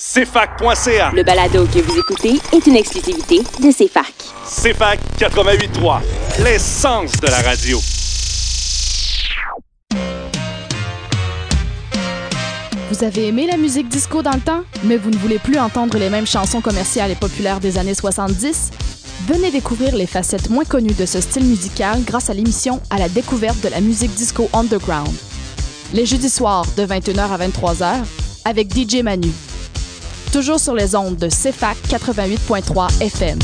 CFAC.ca. Le balado que vous écoutez est une exclusivité de CFAC. CFAC 88.3, l'essence de la radio. Vous avez aimé la musique disco dans le temps, mais vous ne voulez plus entendre les mêmes chansons commerciales et populaires des années 70? Venez découvrir les facettes moins connues de ce style musical grâce à l'émission À la découverte de la musique disco underground. Les jeudis soirs de 21h à 23h avec DJ Manu. Toujours sur les ondes de CFAC 88.3 FM.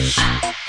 you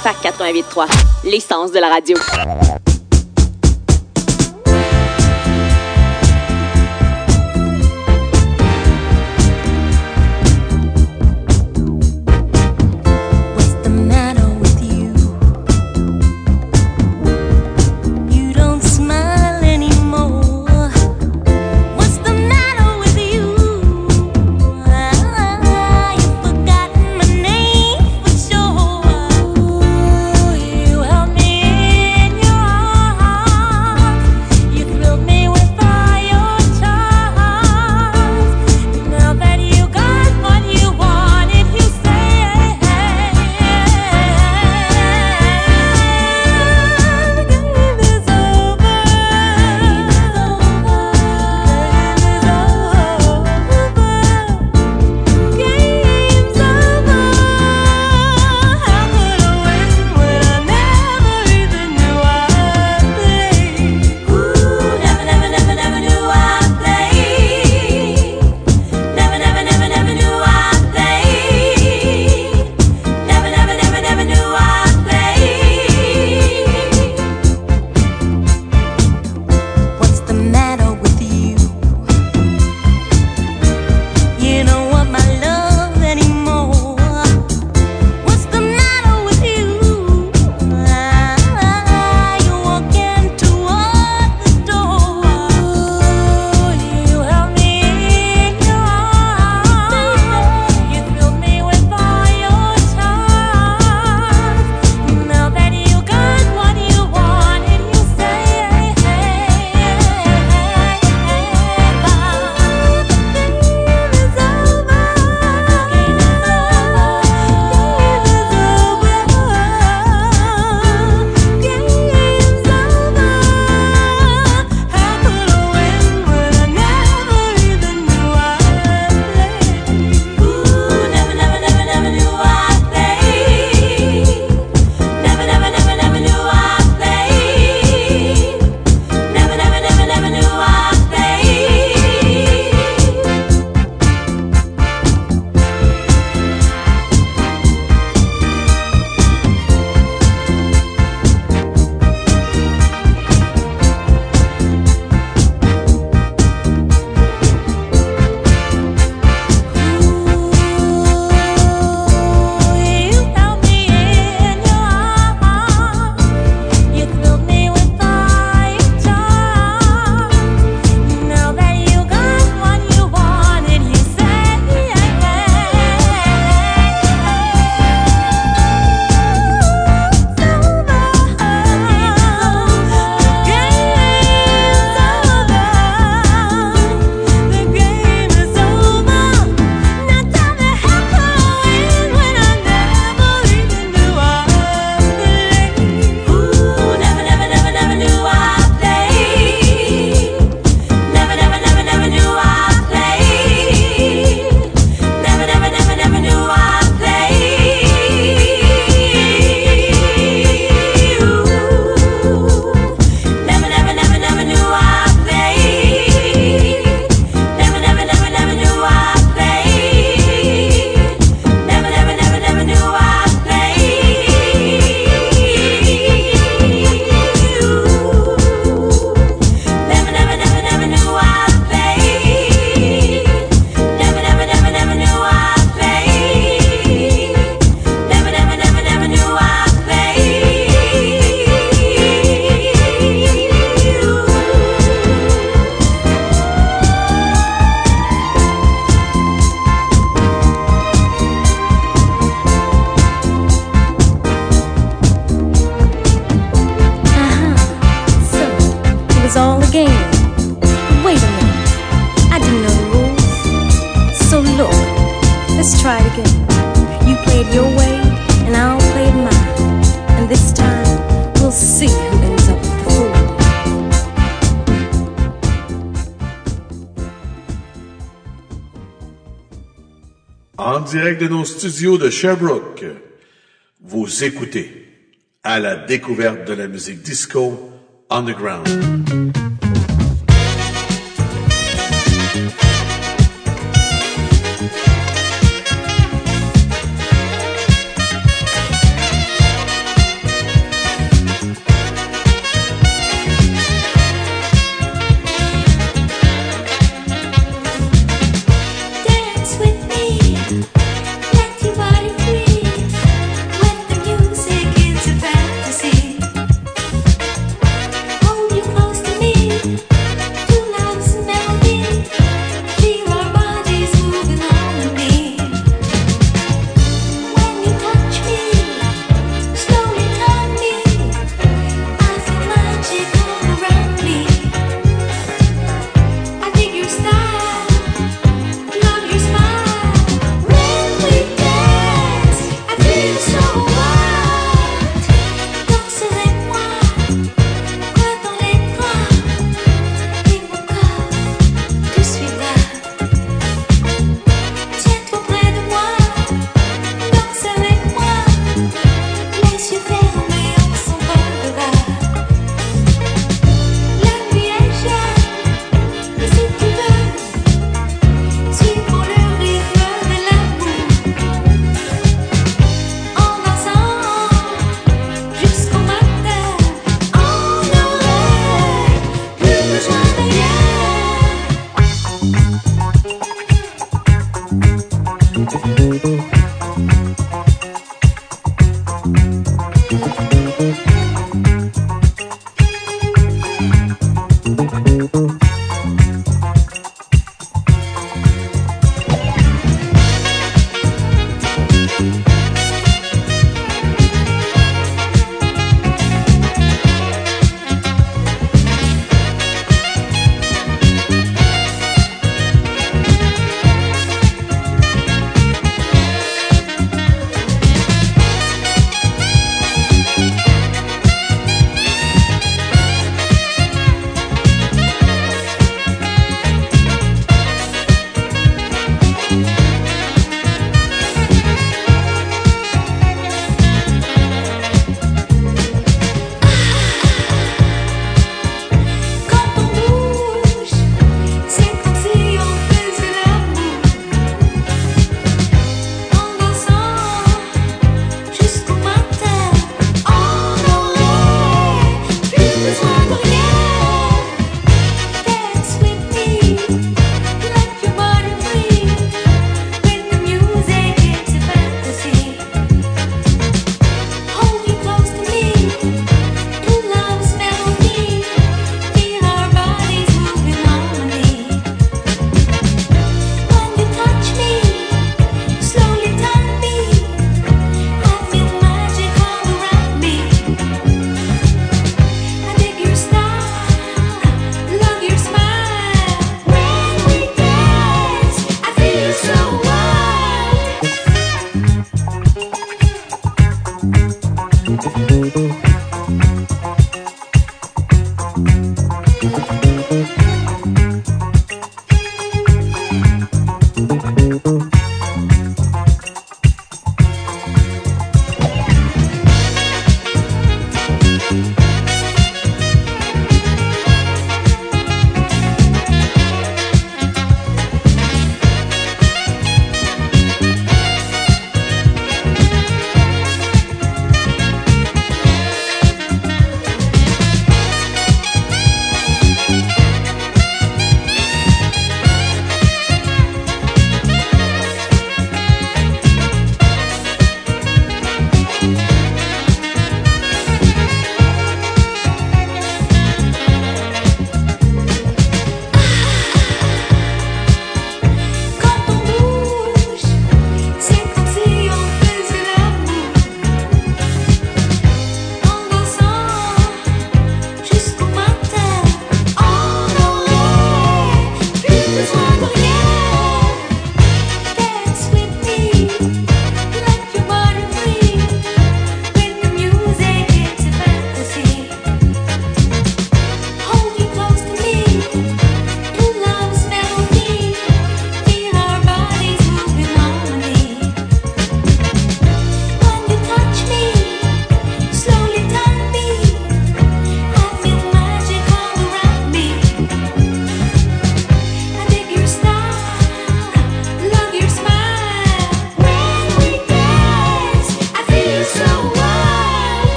CFAC 88.3, l'essence de la radio. Studios de Sherbrooke. Vous écoutez à la découverte de la musique disco underground.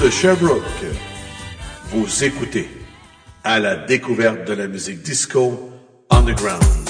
De Sherbrooke. Vous écoutez à la découverte de la musique disco underground.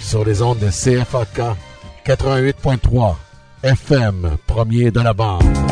Sur les ondes de CFAK 88.3 FM, premier de la bande.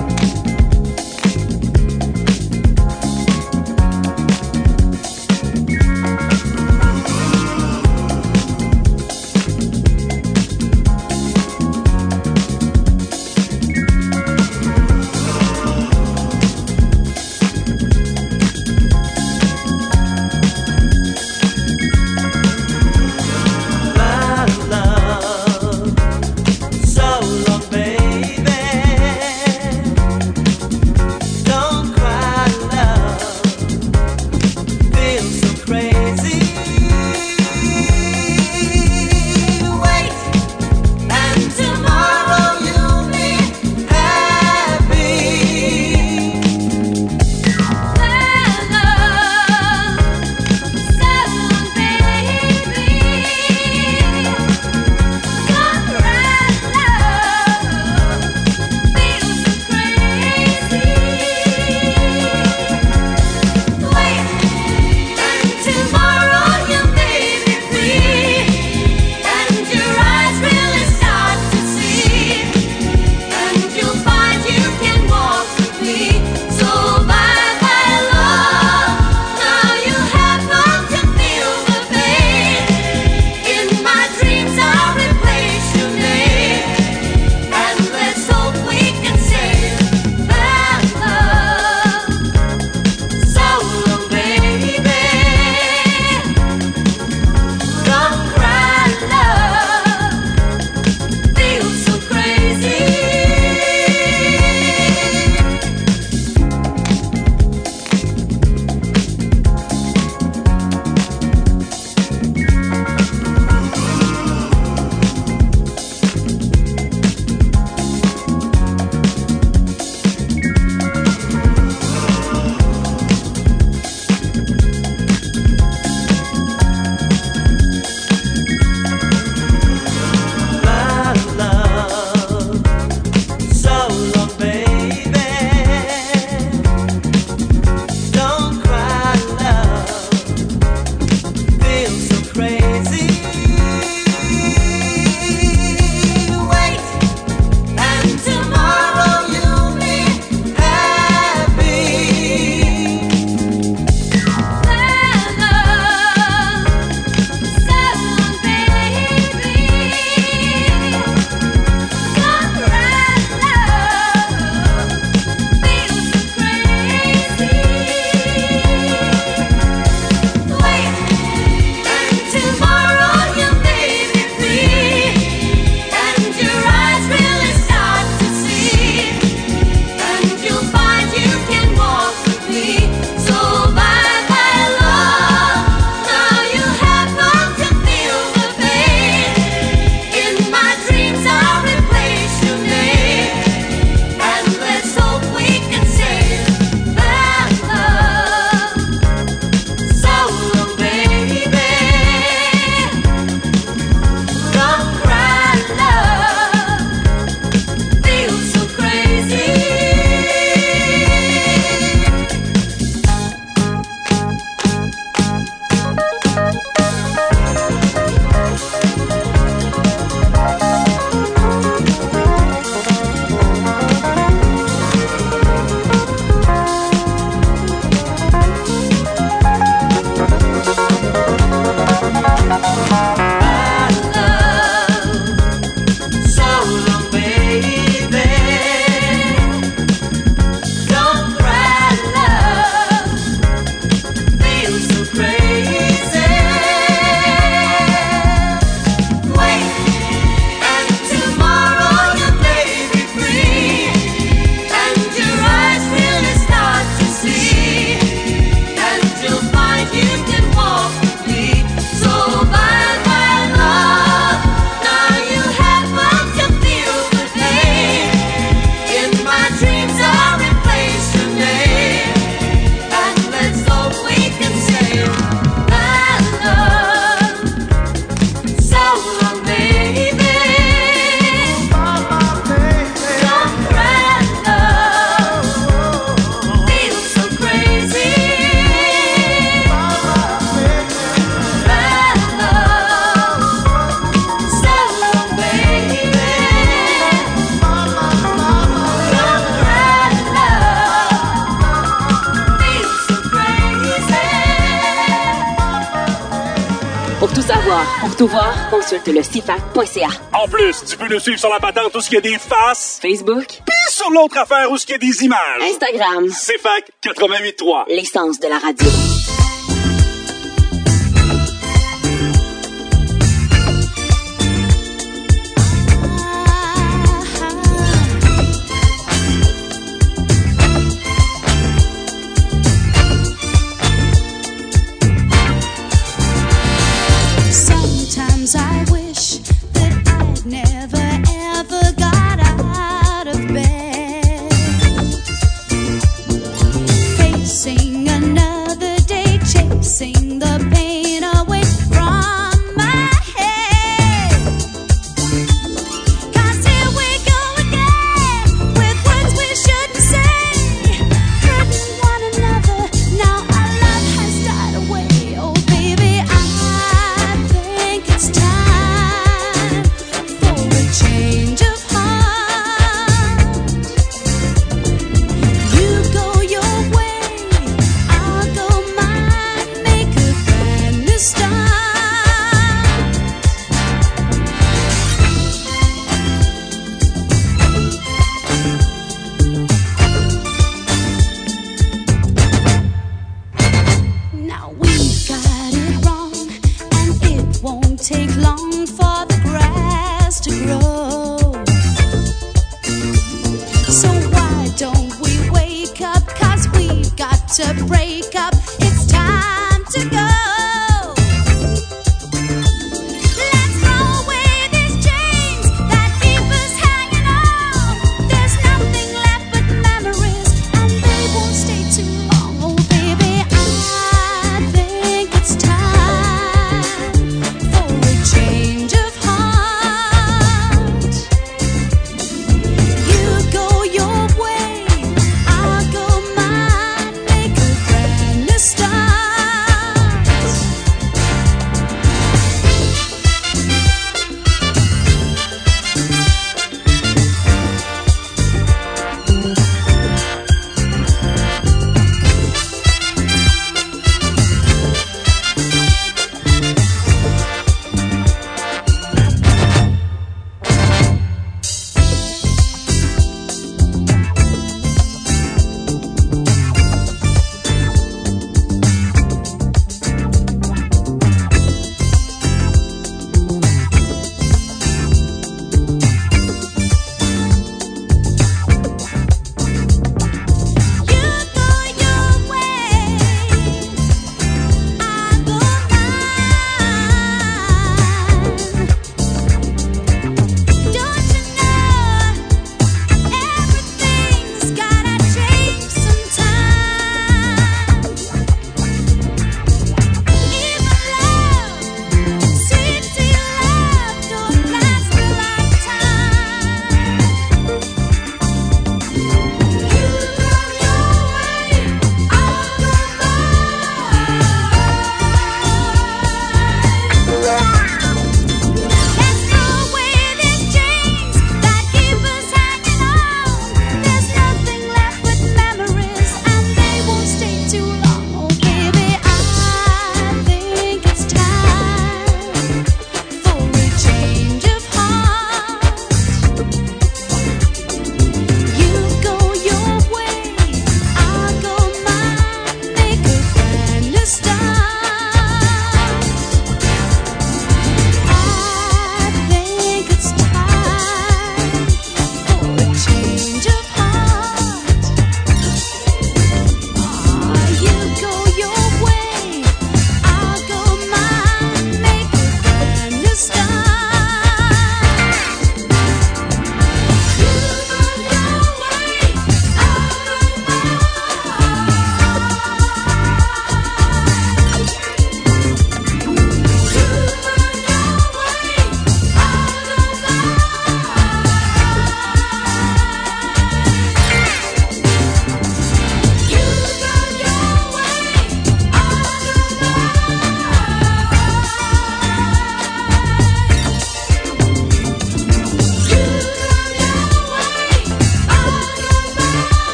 Voir. Pour tout voir, consulte le CFAC.ca. En plus, tu peux nous suivre sur la patente où il y a des faces. Facebook. Puis sur l'autre affaire où il y a des images. Instagram. CFAC 88.3. L'essence de la radio.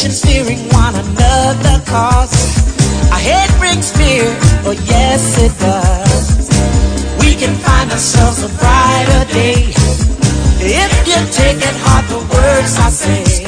Fearing one another cause our hate brings fear, oh yes it does. We can find ourselves a brighter day if you take it hard the words I say.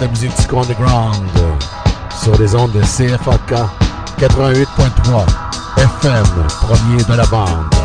La musique disco underground sur les ondes de CFAK 88.3 FM, premier de la bande.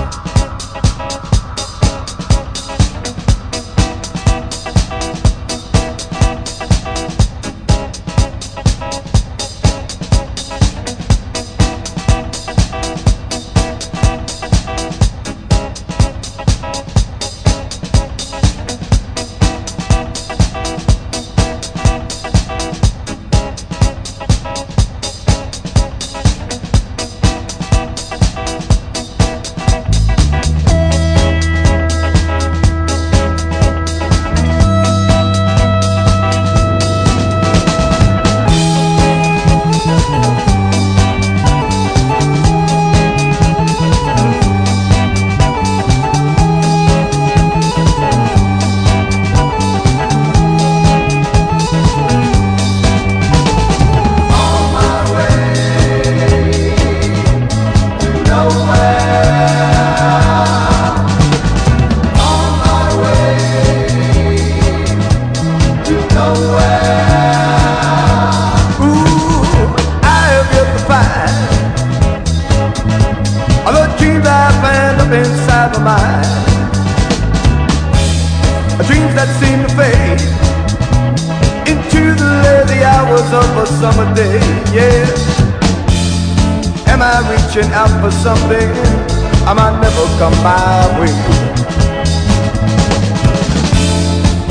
I might never come my way?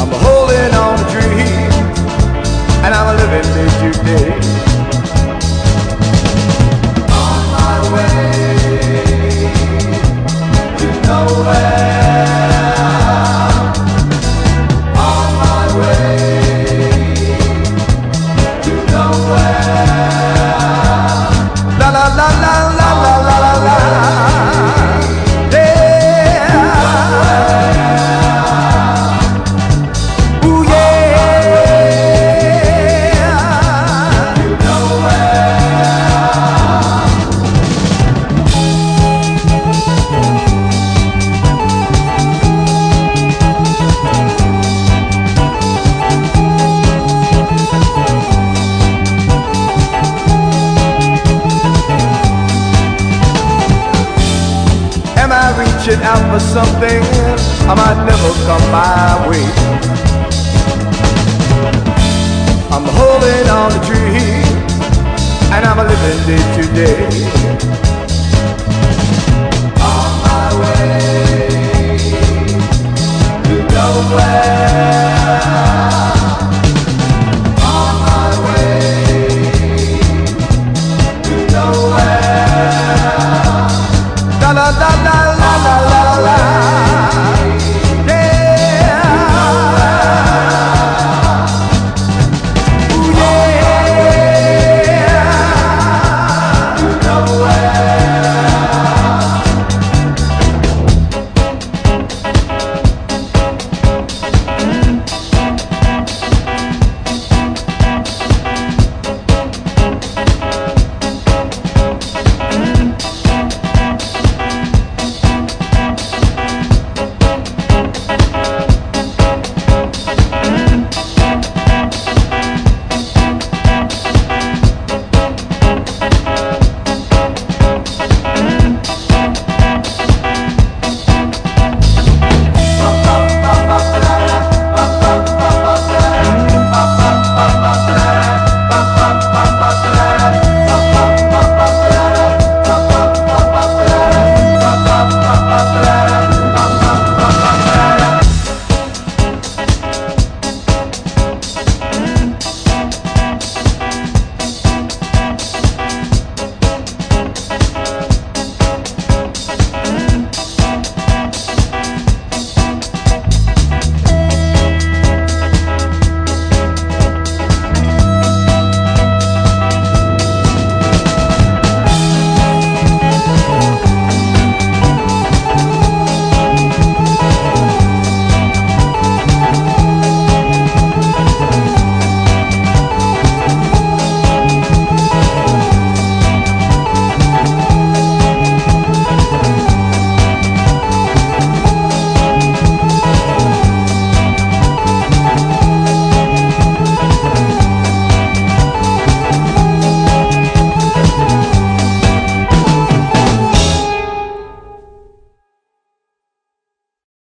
I'm holding on to dreams and I'm living day to day. On my way to nowhere. something I might never come my way. I'm holding on a tree, and I'm a living day to day. On my way to nowhere.